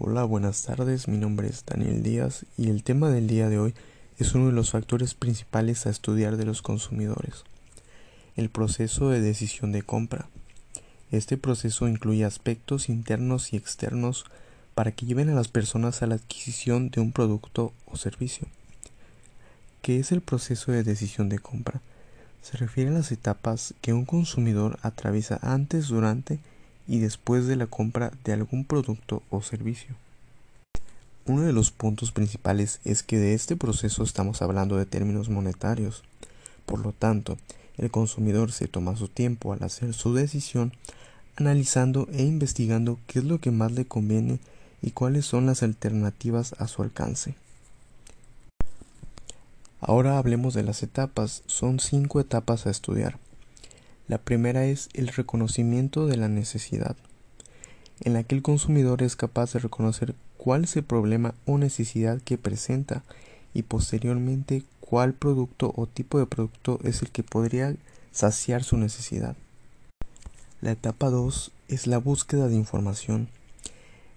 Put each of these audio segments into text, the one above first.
Hola, buenas tardes. Mi nombre es Daniel Díaz y el tema del día de hoy es uno de los factores principales a estudiar de los consumidores. El proceso de decisión de compra. Este proceso incluye aspectos internos y externos para que lleven a las personas a la adquisición de un producto o servicio. ¿Qué es el proceso de decisión de compra? Se refiere a las etapas que un consumidor atraviesa antes, durante y después de la compra de algún producto o servicio. Uno de los puntos principales es que de este proceso estamos hablando de términos monetarios. Por lo tanto, el consumidor se toma su tiempo al hacer su decisión analizando e investigando qué es lo que más le conviene y cuáles son las alternativas a su alcance. Ahora hablemos de las etapas. Son cinco etapas a estudiar. La primera es el reconocimiento de la necesidad, en la que el consumidor es capaz de reconocer cuál es el problema o necesidad que presenta y posteriormente cuál producto o tipo de producto es el que podría saciar su necesidad. La etapa 2 es la búsqueda de información.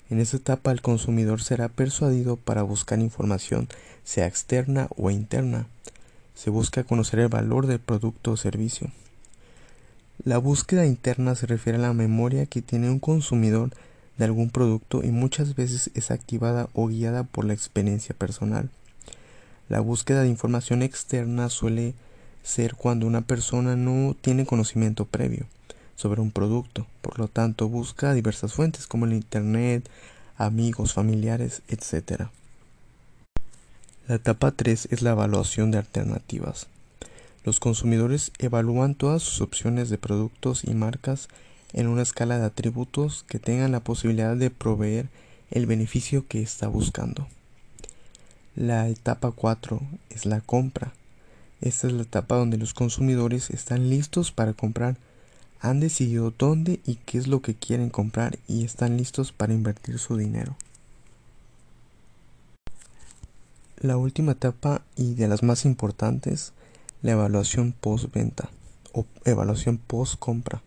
En esta etapa el consumidor será persuadido para buscar información, sea externa o interna. Se busca conocer el valor del producto o servicio. La búsqueda interna se refiere a la memoria que tiene un consumidor de algún producto y muchas veces es activada o guiada por la experiencia personal. La búsqueda de información externa suele ser cuando una persona no tiene conocimiento previo sobre un producto, por lo tanto busca diversas fuentes como el Internet, amigos, familiares, etc. La etapa 3 es la evaluación de alternativas. Los consumidores evalúan todas sus opciones de productos y marcas en una escala de atributos que tengan la posibilidad de proveer el beneficio que está buscando. La etapa 4 es la compra. Esta es la etapa donde los consumidores están listos para comprar, han decidido dónde y qué es lo que quieren comprar y están listos para invertir su dinero. La última etapa y de las más importantes la evaluación post-venta o evaluación post-compra.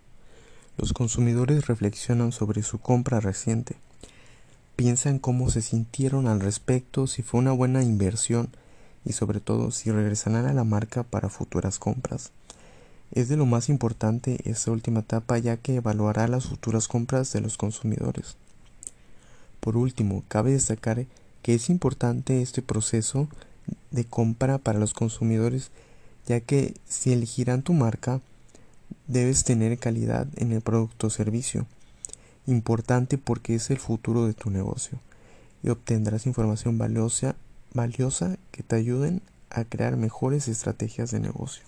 Los consumidores reflexionan sobre su compra reciente. Piensan cómo se sintieron al respecto, si fue una buena inversión y sobre todo si regresarán a la marca para futuras compras. Es de lo más importante esta última etapa ya que evaluará las futuras compras de los consumidores. Por último, cabe destacar que es importante este proceso de compra para los consumidores ya que si elegirán tu marca, debes tener calidad en el producto o servicio. Importante porque es el futuro de tu negocio y obtendrás información valiosa, valiosa que te ayuden a crear mejores estrategias de negocio.